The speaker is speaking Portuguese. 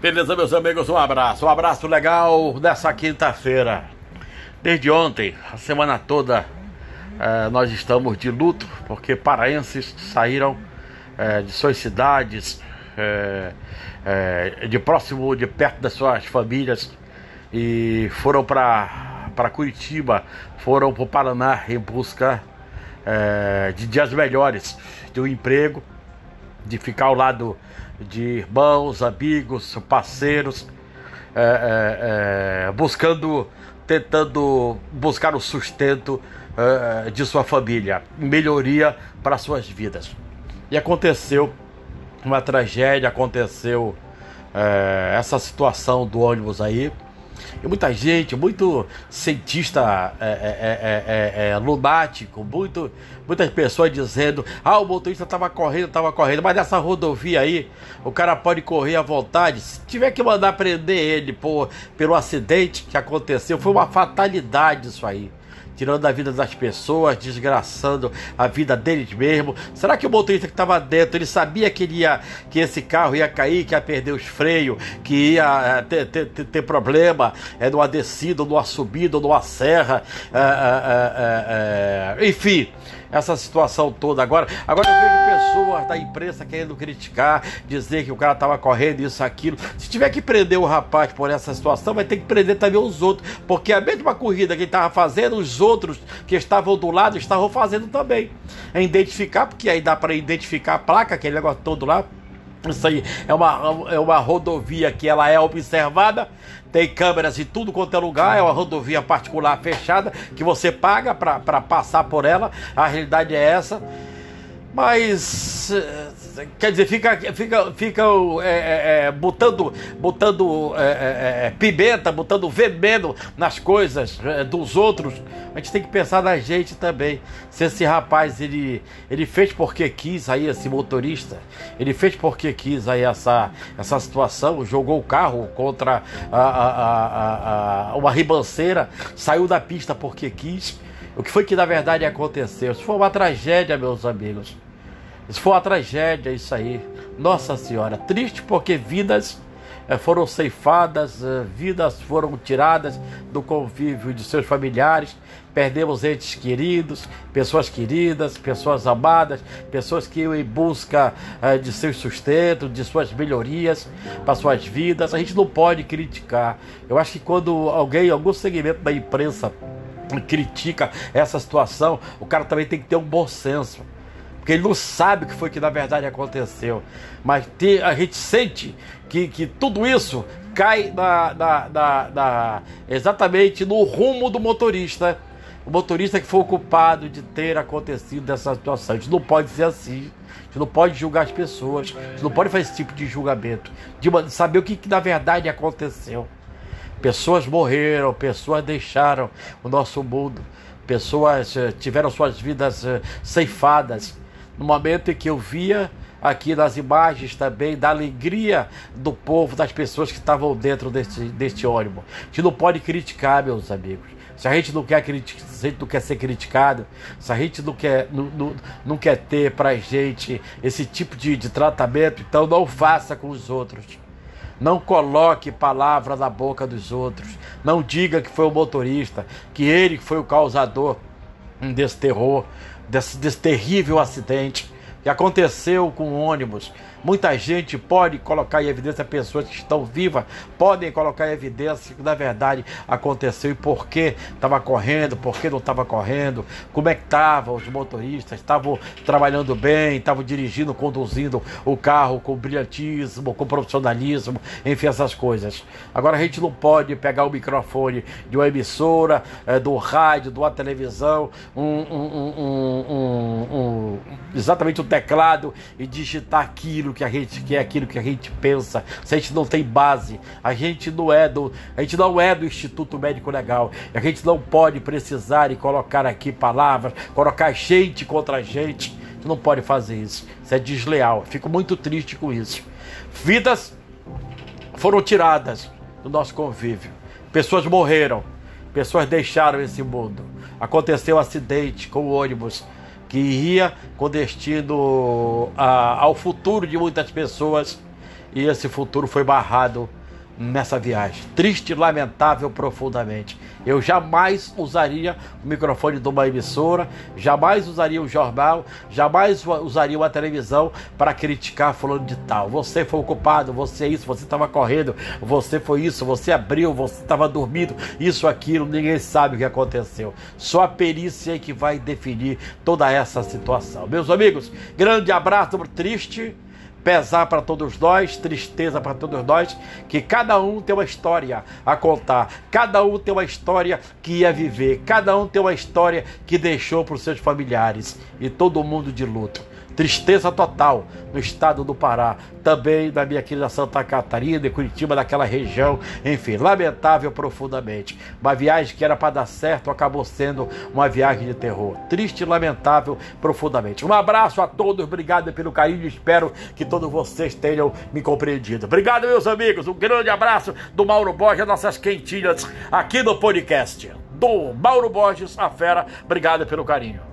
Beleza, meus amigos? Um abraço, um abraço legal nessa quinta-feira. Desde ontem, a semana toda, eh, nós estamos de luto porque paraenses saíram eh, de suas cidades, eh, de próximo, de perto das suas famílias e foram para Curitiba, foram para o Paraná em busca de dias melhores, de um emprego, de ficar ao lado de irmãos, amigos, parceiros, é, é, é, buscando, tentando buscar o sustento é, de sua família, melhoria para suas vidas. E aconteceu uma tragédia, aconteceu é, essa situação do ônibus aí. E muita gente, muito cientista é, é, é, é, lunático, muito, muitas pessoas dizendo: ah, o motorista estava correndo, estava correndo, mas nessa rodovia aí o cara pode correr à vontade. Se tiver que mandar prender ele por, pelo acidente que aconteceu, foi uma fatalidade isso aí tirando a vida das pessoas, desgraçando a vida deles mesmo. Será que o motorista que estava dentro, ele sabia que, ele ia, que esse carro ia cair, que ia perder os freios, que ia ter, ter, ter problema é, numa descida, numa subida, numa serra, é, é, é, é enfim essa situação toda agora. Agora eu vejo pessoas da imprensa querendo criticar, dizer que o cara estava correndo isso, aquilo. Se tiver que prender o rapaz por essa situação, vai ter que prender também os outros, porque a mesma corrida que ele estava fazendo, os outros que estavam do lado estavam fazendo também. É identificar, porque aí dá para identificar a placa, aquele negócio todo lá. Isso aí é uma, é uma rodovia que ela é observada, tem câmeras em tudo quanto é lugar, é uma rodovia particular fechada que você paga para passar por ela. A realidade é essa. Mas quer dizer, fica, fica, fica é, é, botando, botando é, pimenta, botando veneno nas coisas dos outros. A gente tem que pensar na gente também. Se esse rapaz ele, ele fez porque quis aí esse motorista, ele fez porque quis aí essa, essa situação, jogou o carro contra a, a, a uma ribanceira, saiu da pista porque quis. O que foi que na verdade aconteceu? Isso foi uma tragédia, meus amigos. Isso foi uma tragédia, isso aí. Nossa Senhora, triste porque vidas eh, foram ceifadas, eh, vidas foram tiradas do convívio de seus familiares, perdemos entes queridos, pessoas queridas, pessoas amadas, pessoas que iam em busca eh, de seu sustento, de suas melhorias para suas vidas. A gente não pode criticar. Eu acho que quando alguém, algum segmento da imprensa critica essa situação, o cara também tem que ter um bom senso porque ele não sabe o que foi que na verdade aconteceu. Mas te, a gente sente que, que tudo isso cai na, na, na, na, exatamente no rumo do motorista. O motorista que foi culpado de ter acontecido dessa situação. A gente não pode ser assim. A gente não pode julgar as pessoas. A gente não pode fazer esse tipo de julgamento. De saber o que, que na verdade aconteceu. Pessoas morreram, pessoas deixaram o nosso mundo, pessoas eh, tiveram suas vidas eh, ceifadas no momento em que eu via aqui nas imagens também da alegria do povo, das pessoas que estavam dentro deste, deste ônibus. A gente não pode criticar, meus amigos. Se a gente não quer, se a gente não quer ser criticado, se a gente não quer, não, não, não quer ter pra gente esse tipo de, de tratamento, então não faça com os outros. Não coloque palavra na boca dos outros. Não diga que foi o motorista, que ele foi o causador desse terror desse, desse terrível acidente que aconteceu com o ônibus Muita gente pode colocar em evidência pessoas que estão vivas, podem colocar em evidência que na verdade aconteceu e por que estava correndo, por que não estava correndo, como é que estavam os motoristas, estavam trabalhando bem, estavam dirigindo, conduzindo o carro com brilhantismo, com profissionalismo, enfim, essas coisas. Agora a gente não pode pegar o microfone de uma emissora, é, do rádio, de uma televisão, um, um, um, exatamente o teclado e digitar aquilo aquilo que a gente quer, aquilo que a gente pensa, se a gente não tem base, a gente não é do, a gente não é do Instituto Médico Legal, a gente não pode precisar e colocar aqui palavras, colocar gente contra gente, a gente não pode fazer isso. Isso é desleal. Fico muito triste com isso. Vidas foram tiradas do nosso convívio. Pessoas morreram, pessoas deixaram esse mundo. Aconteceu um acidente com o ônibus que ia com destino a, ao futuro de muitas pessoas. E esse futuro foi barrado nessa viagem. Triste, lamentável profundamente. Eu jamais usaria o microfone de uma emissora, jamais usaria o jornal, jamais usaria uma televisão para criticar fulano de tal. Você foi o culpado, você é isso, você estava correndo, você foi isso, você abriu, você estava dormindo, isso, aquilo, ninguém sabe o que aconteceu. Só a perícia é que vai definir toda essa situação. Meus amigos, grande abraço, triste pesar para todos nós, tristeza para todos nós, que cada um tem uma história a contar, cada um tem uma história que ia viver, cada um tem uma história que deixou para os seus familiares e todo mundo de luto. Tristeza total no estado do Pará, também na minha querida Santa Catarina e Curitiba, daquela região. Enfim, lamentável profundamente. Uma viagem que era para dar certo acabou sendo uma viagem de terror. Triste e lamentável profundamente. Um abraço a todos, obrigado pelo carinho. Espero que todos vocês tenham me compreendido. Obrigado, meus amigos. Um grande abraço do Mauro Borges, nossas quentinhas aqui no podcast do Mauro Borges, a fera. Obrigado pelo carinho.